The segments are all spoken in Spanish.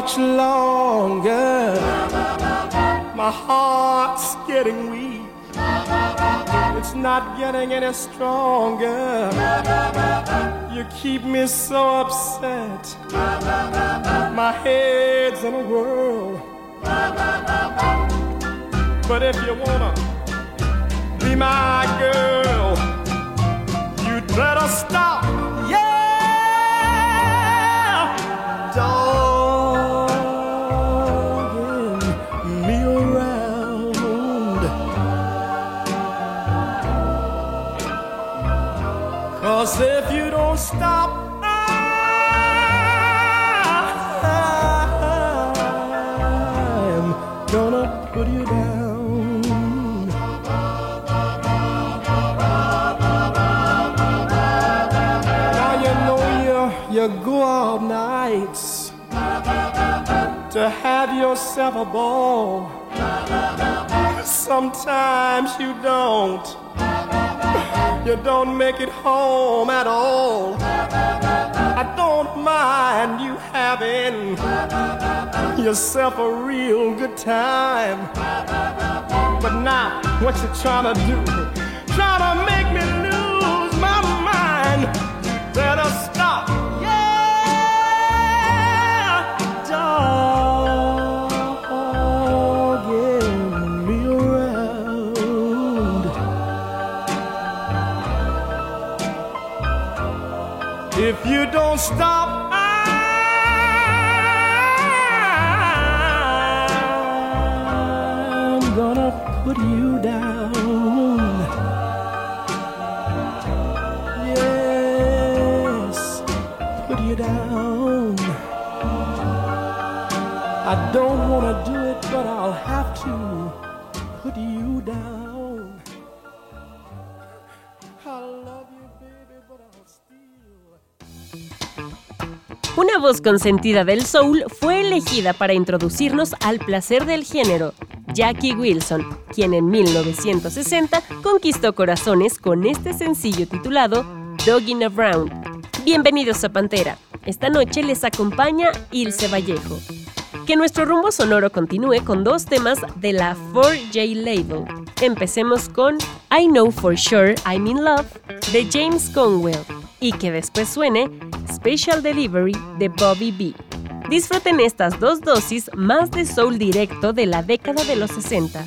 Much longer. My heart's getting weak. It's not getting any stronger. You keep me so upset. My head's in a whirl. But if you wanna be my girl, you'd better stop. Yeah, dogging ball. Sometimes you don't. You don't make it home at all. I don't mind you having yourself a real good time. But now, what you trying to do? Trying to stop, I'm gonna put you down. Yes, put you down. I don't wanna Una voz consentida del soul fue elegida para introducirnos al placer del género, Jackie Wilson, quien en 1960 conquistó corazones con este sencillo titulado Dogging Around. Bienvenidos a Pantera. Esta noche les acompaña Ilse Vallejo. Que nuestro rumbo sonoro continúe con dos temas de la 4J Label. Empecemos con I Know For Sure I'm in Love de James Conwell y que después suene Special Delivery de Bobby B. Disfruten estas dos dosis más de soul directo de la década de los 60.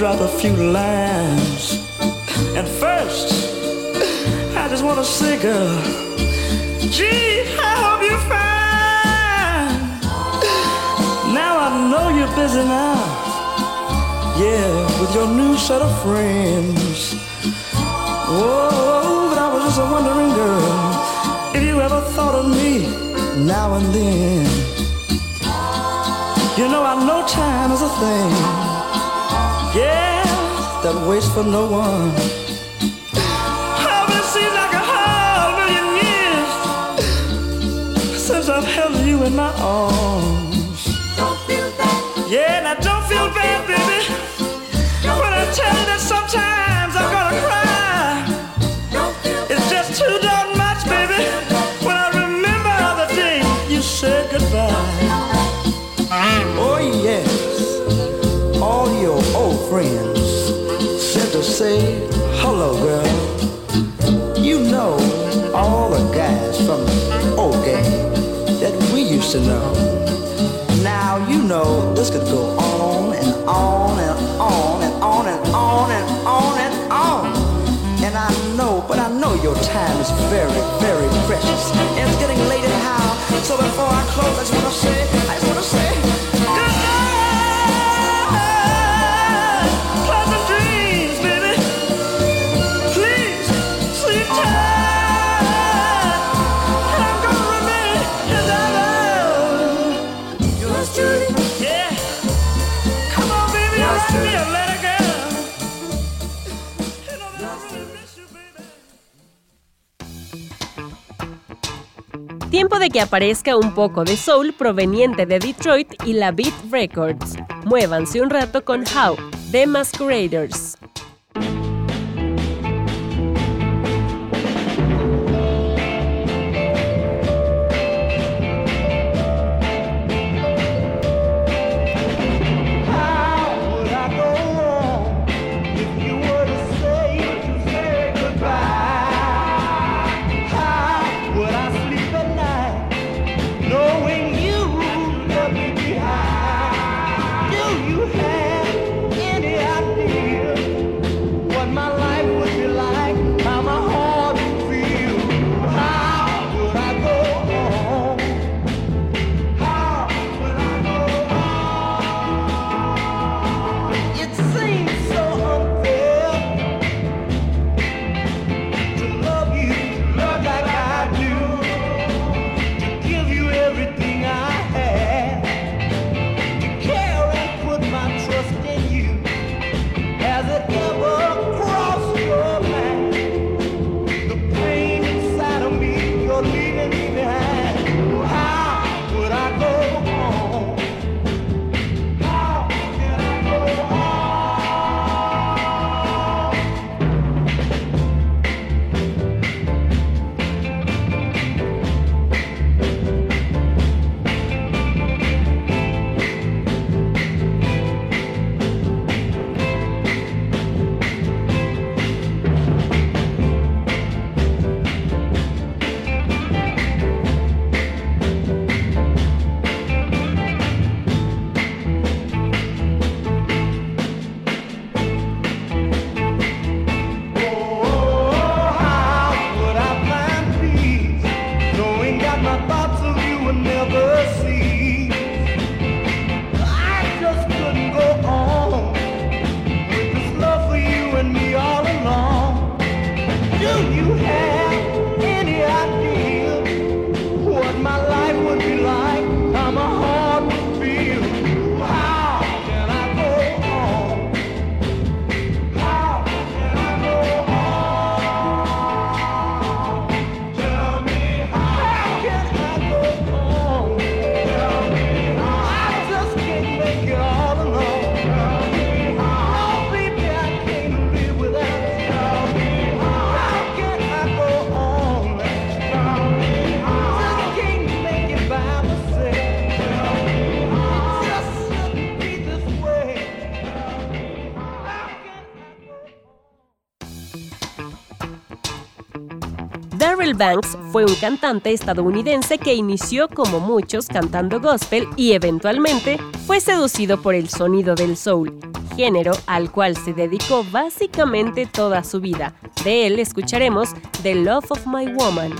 Drop a few lines. And first, I just want to say, girl, gee, I hope you're fine. Now I know you're busy now. Yeah, with your new set of friends. Whoa, but I was just wondering, girl, if you ever thought of me now and then. You know, I know time is a thing. Yeah, that waits for no one. Oh, but it seems like a whole million years since I've held you in my arms. Don't feel bad. Yeah, now don't feel bad, baby. When I tell you that sometimes I'm gonna cry. Say hello, girl. You know all the guys from the old gang that we used to know. Now you know this could go on and on and on and on and on and on and on. And I know, but I know your time is very, very precious. And it's getting late anyhow. So before I close, I just wanna say, I just wanna say, Que aparezca un poco de soul proveniente de Detroit y la Beat Records. Muévanse un rato con How, The Masqueraders. Banks fue un cantante estadounidense que inició como muchos cantando gospel y eventualmente fue seducido por el sonido del soul, género al cual se dedicó básicamente toda su vida. De él escucharemos The Love of My Woman.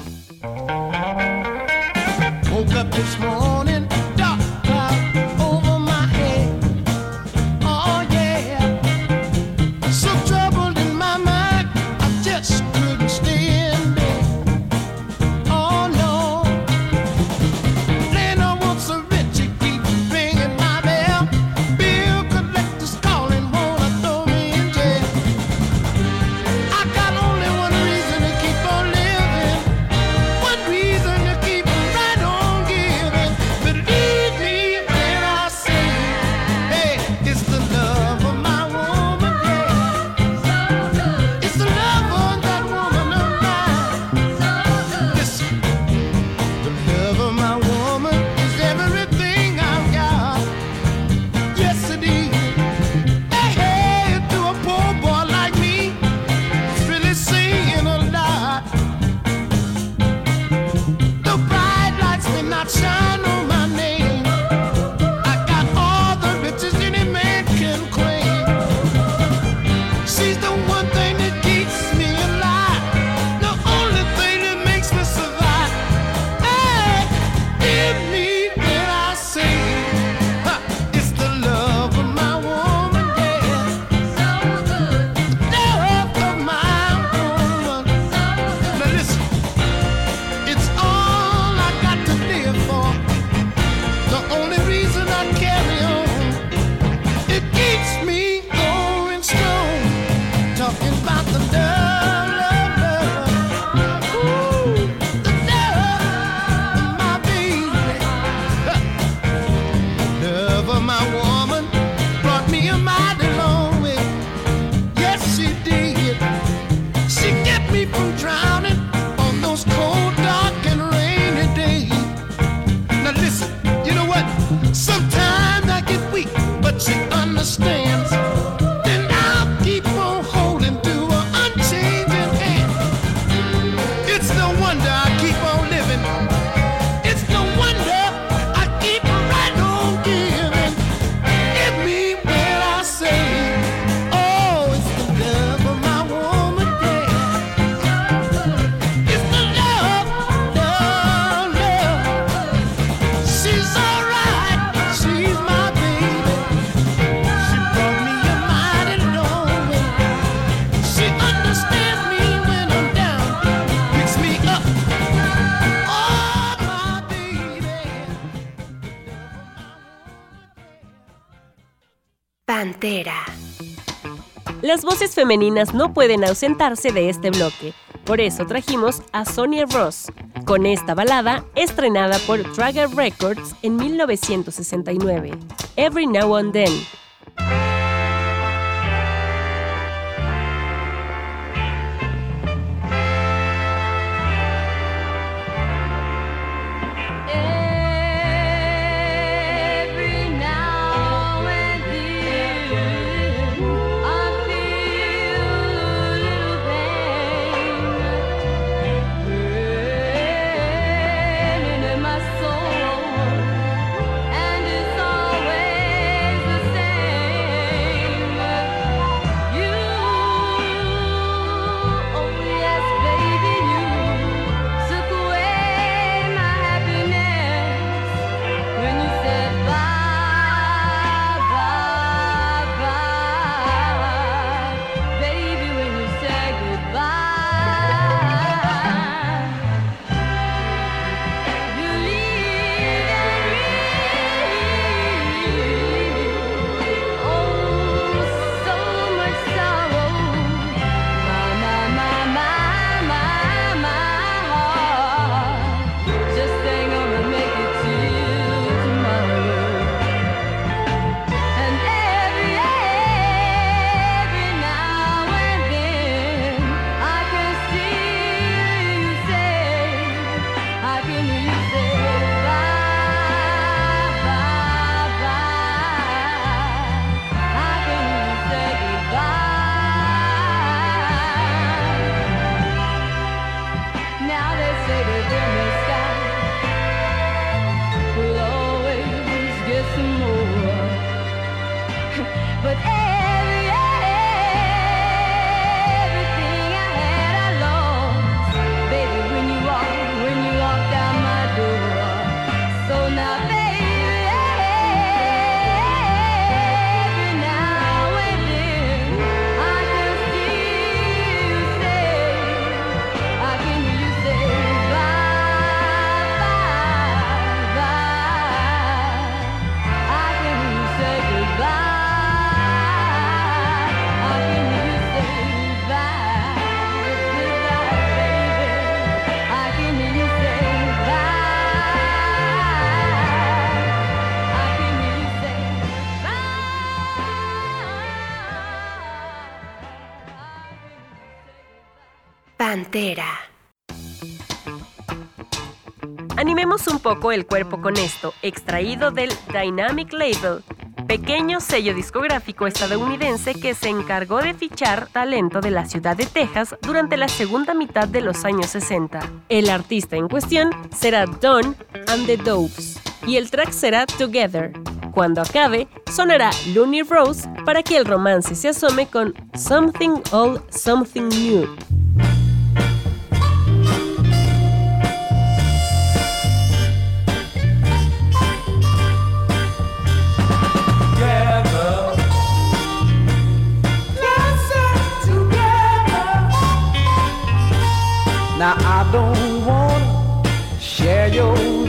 No pueden ausentarse de este bloque, por eso trajimos a Sonia Ross, con esta balada estrenada por Trager Records en 1969, Every Now and Then. Animemos un poco el cuerpo con esto, extraído del Dynamic Label, pequeño sello discográfico estadounidense que se encargó de fichar talento de la ciudad de Texas durante la segunda mitad de los años 60. El artista en cuestión será Don and the Doves y el track será Together. Cuando acabe, sonará Looney Rose para que el romance se asome con Something Old, Something New. Now I don't want to share your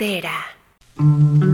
entera.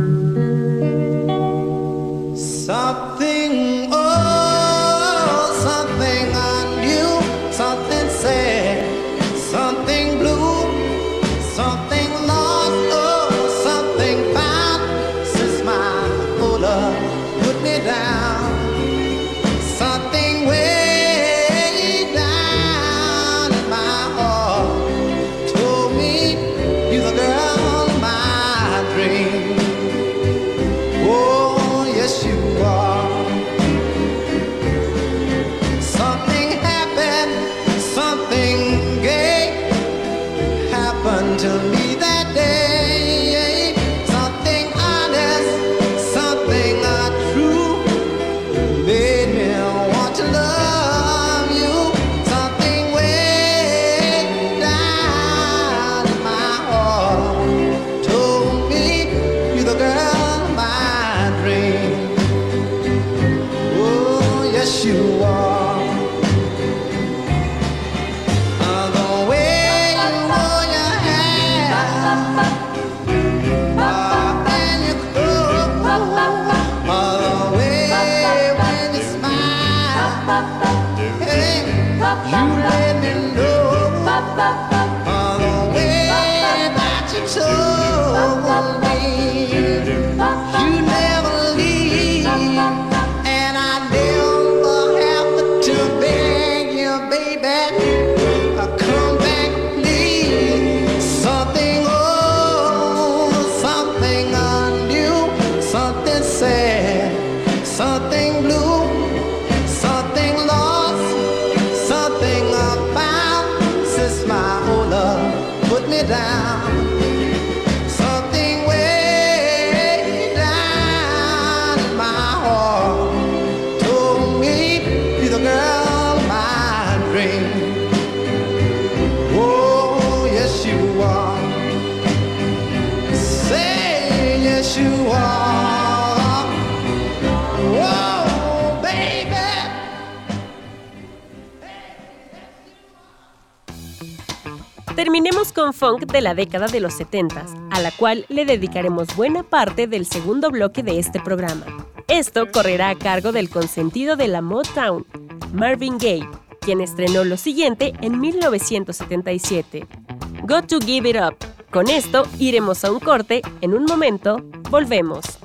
Funk de la década de los 70, a la cual le dedicaremos buena parte del segundo bloque de este programa. Esto correrá a cargo del consentido de la Motown, Marvin Gaye, quien estrenó lo siguiente en 1977. Got to Give It Up. Con esto iremos a un corte, en un momento volvemos.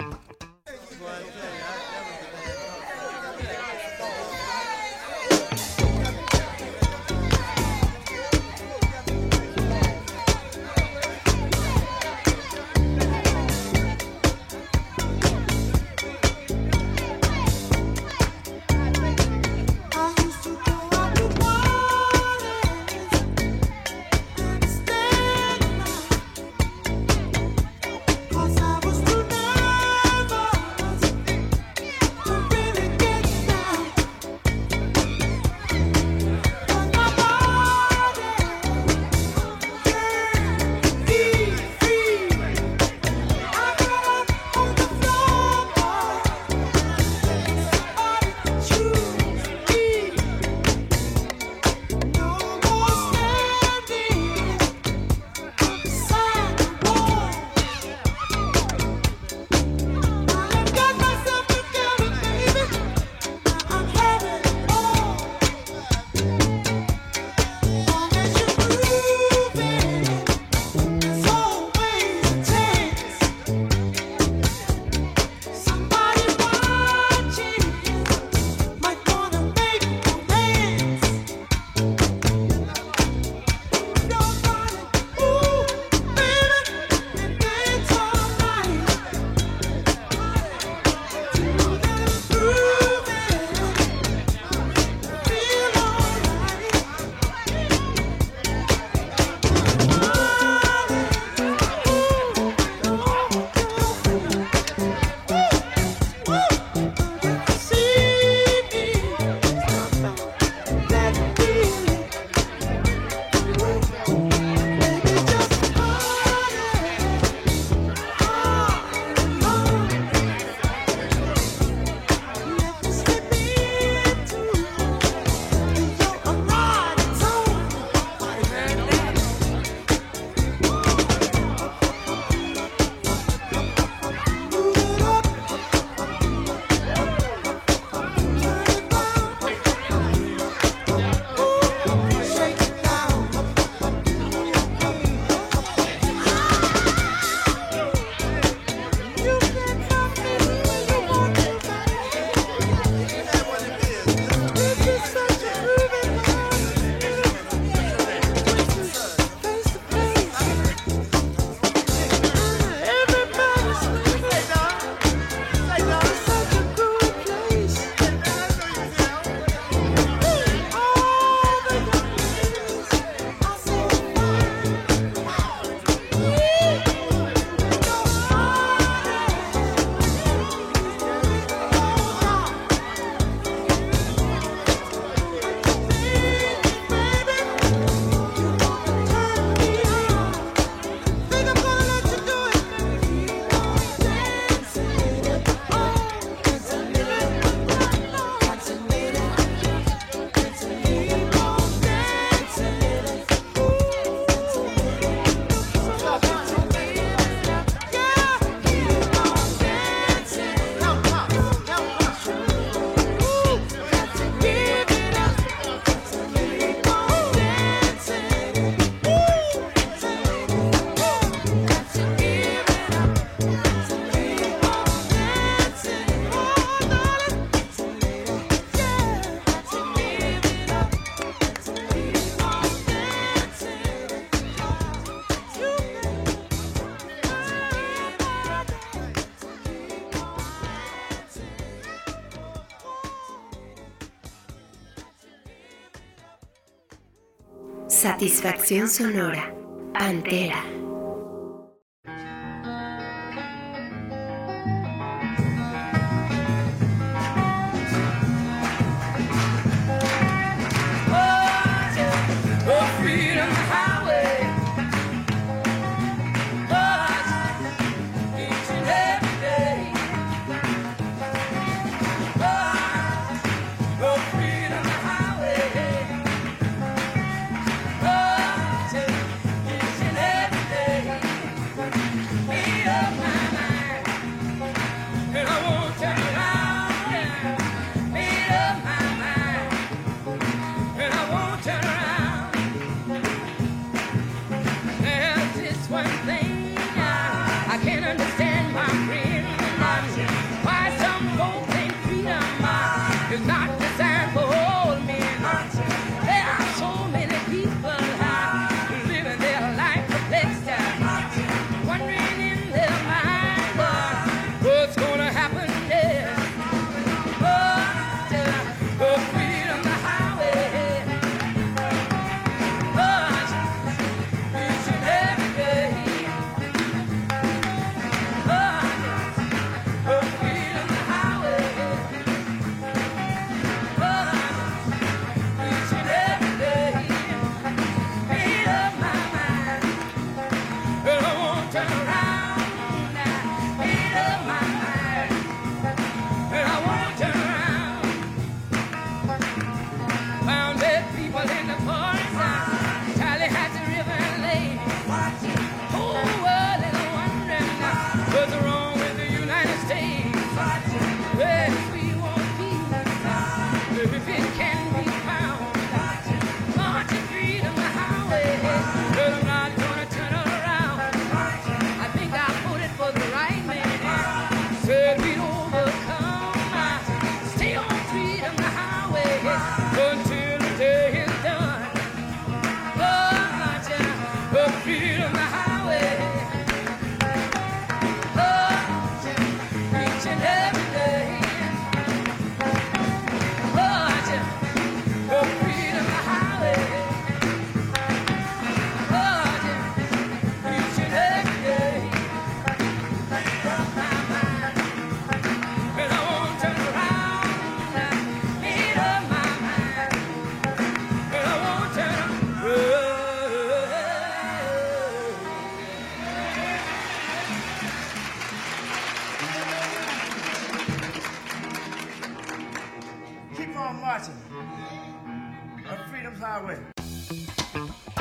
Satisfacción sonora. Pantera.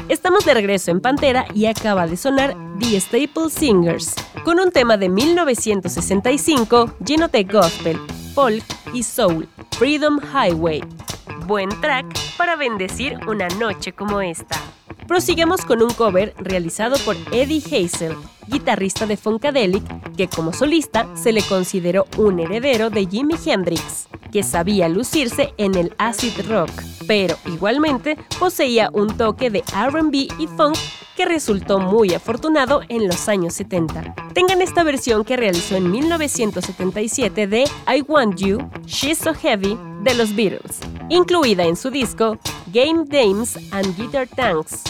Estamos de regreso en Pantera y acaba de sonar The Staple Singers, con un tema de 1965 lleno de gospel, folk y soul, Freedom Highway. Buen track para bendecir una noche como esta. Prosigamos con un cover realizado por Eddie Hazel, guitarrista de Funkadelic, que como solista se le consideró un heredero de Jimi Hendrix, que sabía lucirse en el acid rock, pero igualmente poseía un toque de RB y funk que resultó muy afortunado en los años 70. Tengan esta versión que realizó en 1977 de I Want You, She's So Heavy de los Beatles, incluida en su disco Game Dames and Guitar Tanks.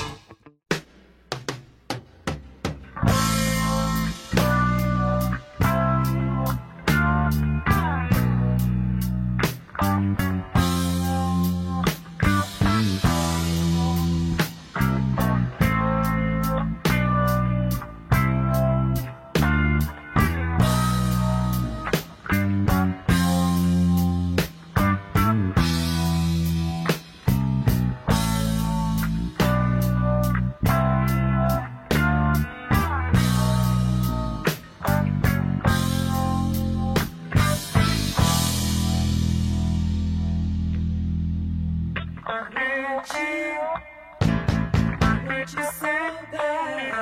you said that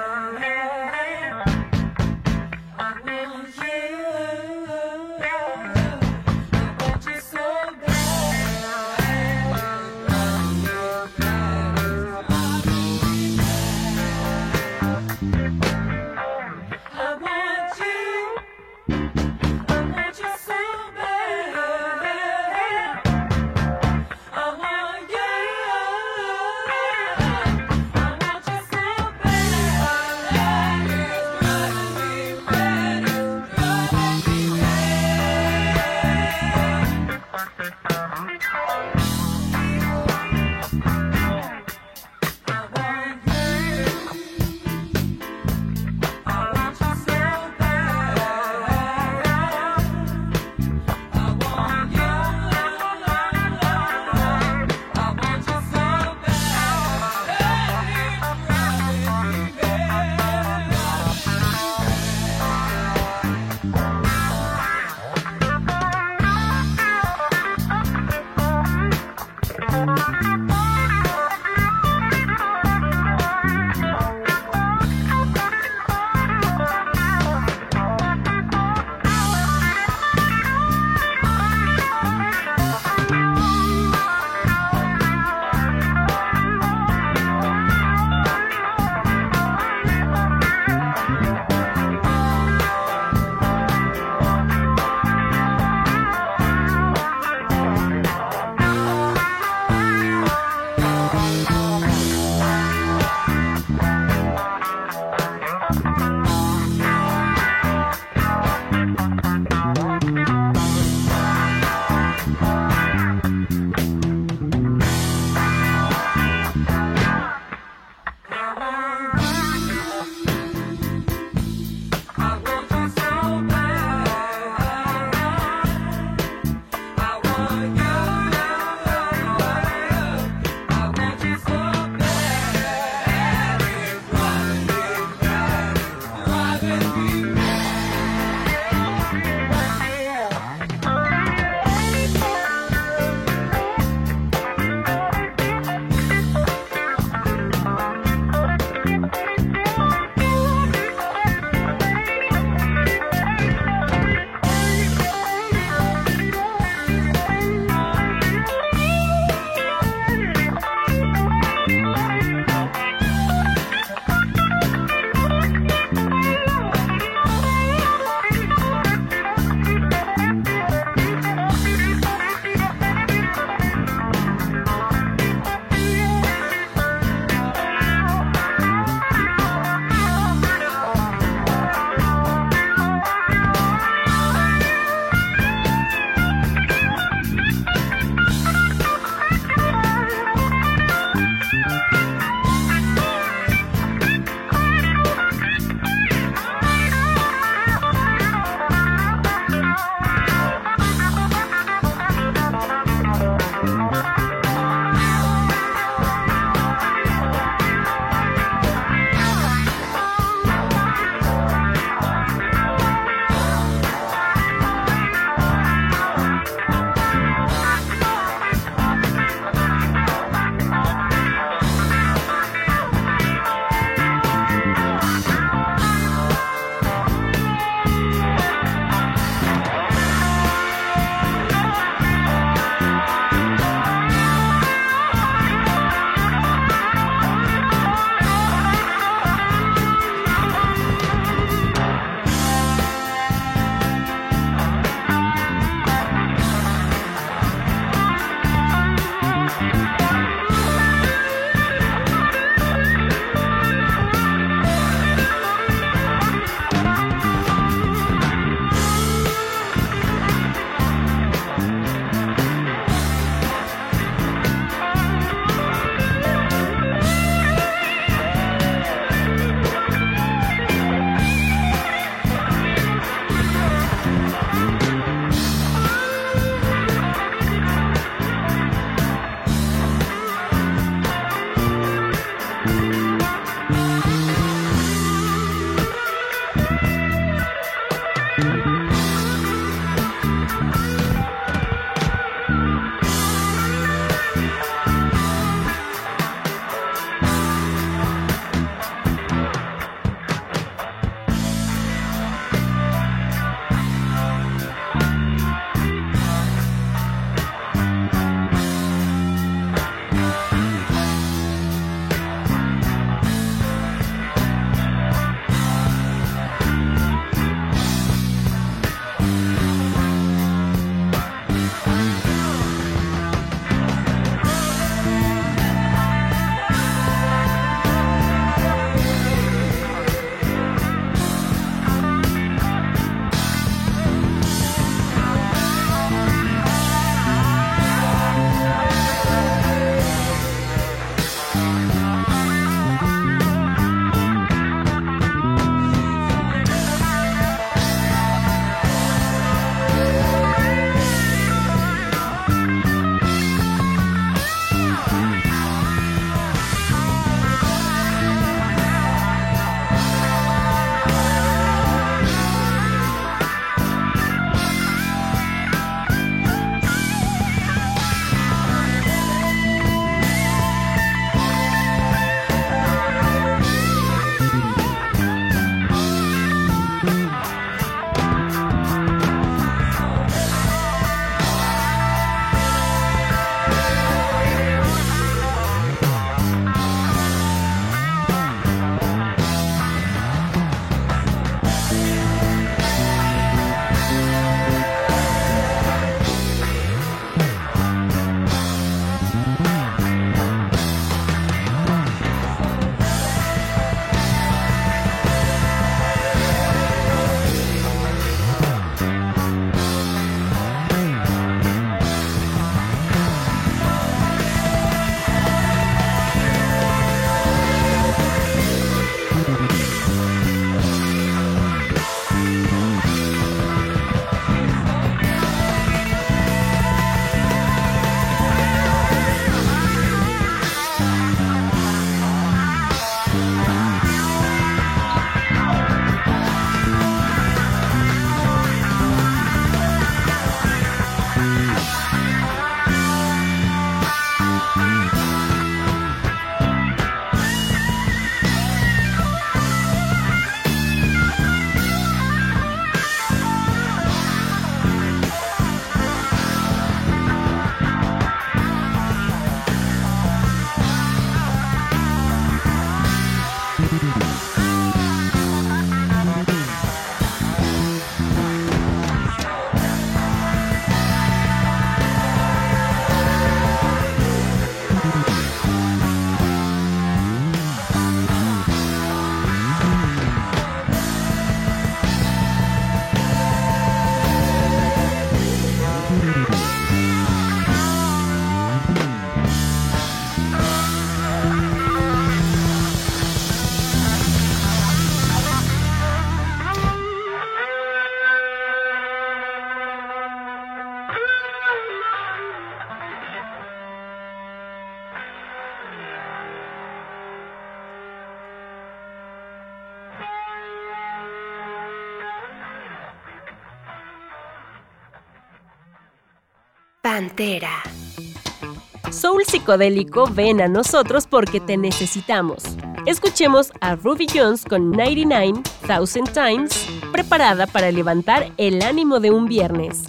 I will you. Soul psicodélico ven a nosotros porque te necesitamos. Escuchemos a Ruby Jones con 99 Thousand Times, preparada para levantar el ánimo de un viernes.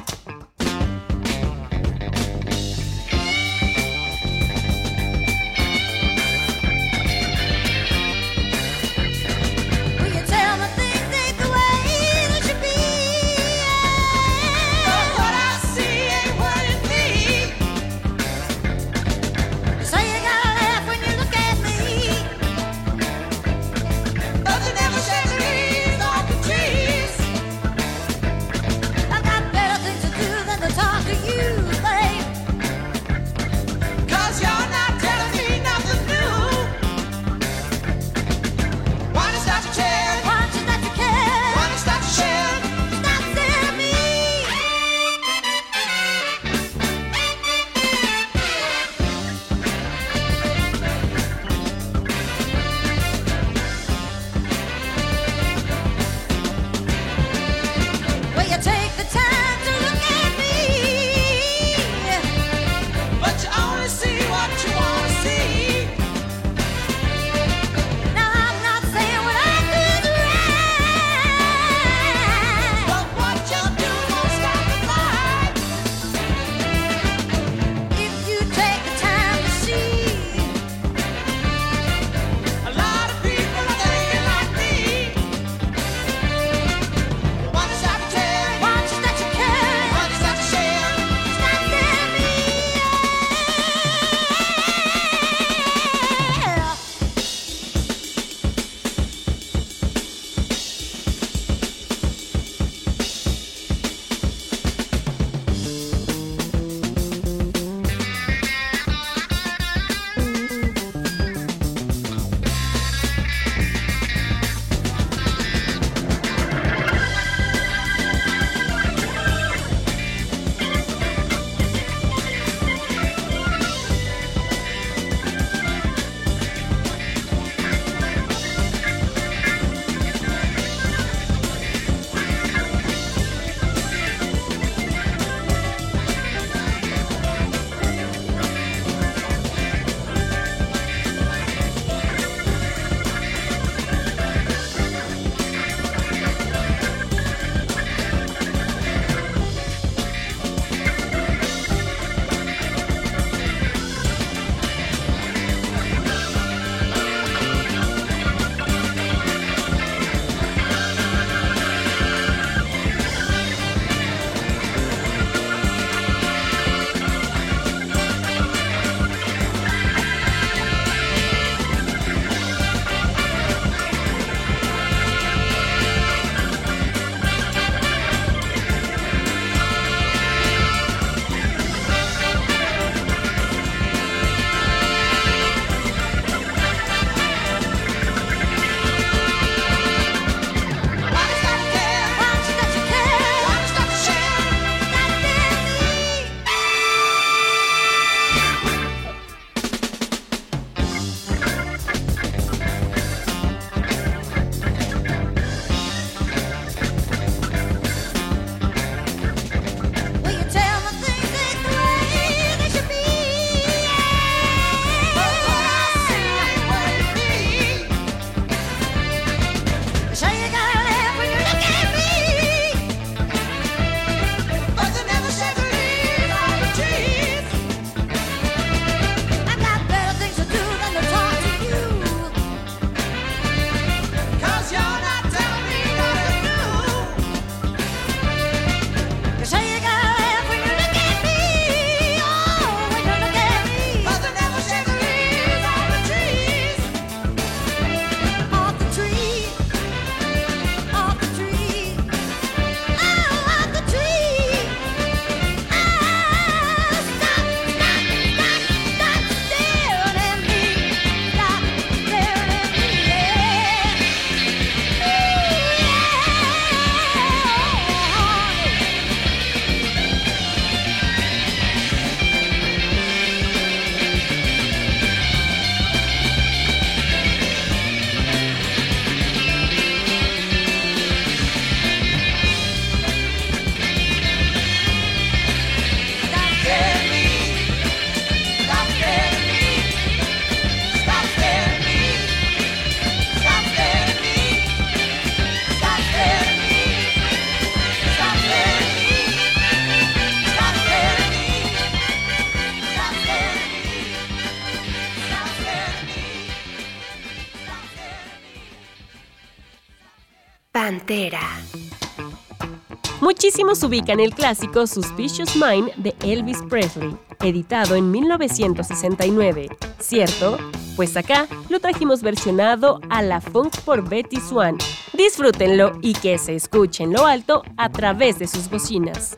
Muchísimos ubican el clásico Suspicious Mind de Elvis Presley, editado en 1969. ¿Cierto? Pues acá lo trajimos versionado a la funk por Betty Swan. Disfrútenlo y que se escuche en lo alto a través de sus bocinas.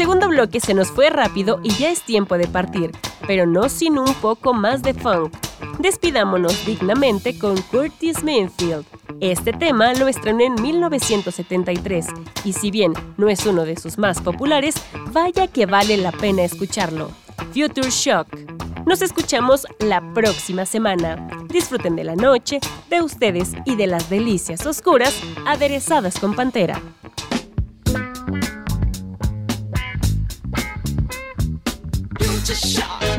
Segundo bloque se nos fue rápido y ya es tiempo de partir, pero no sin un poco más de funk. Despidámonos dignamente con Curtis Mayfield. Este tema lo estrenó en 1973 y si bien no es uno de sus más populares, vaya que vale la pena escucharlo. Future Shock. Nos escuchamos la próxima semana. Disfruten de la noche, de ustedes y de las delicias oscuras aderezadas con Pantera. a shock.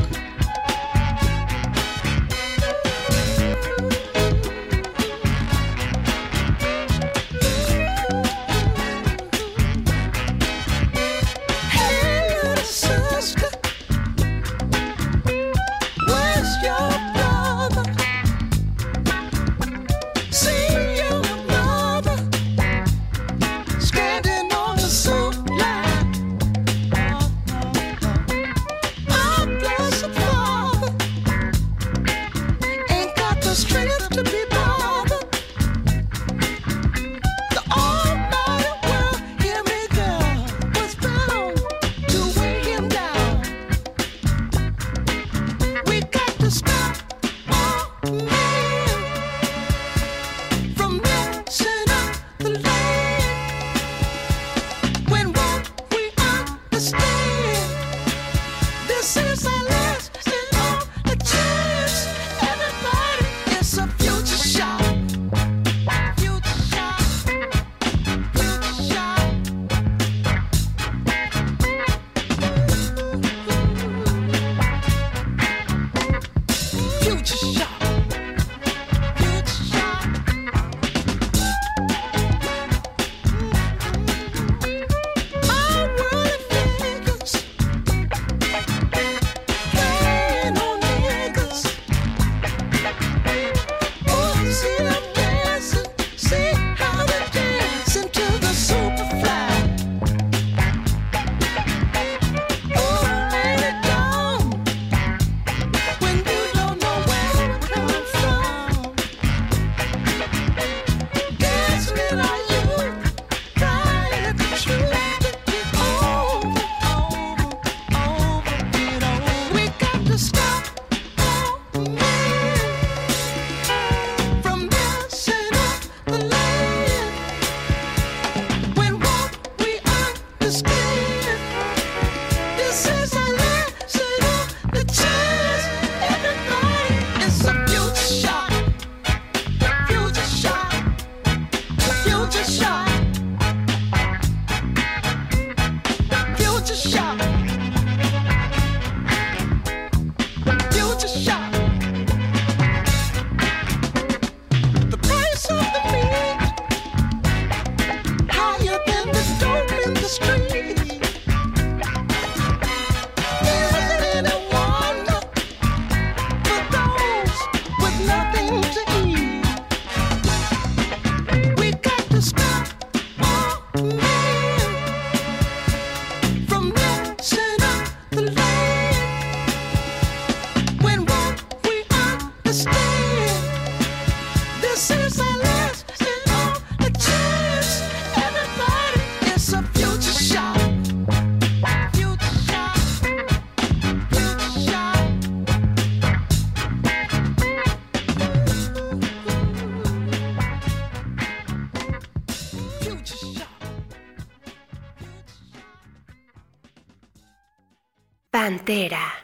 Pantera.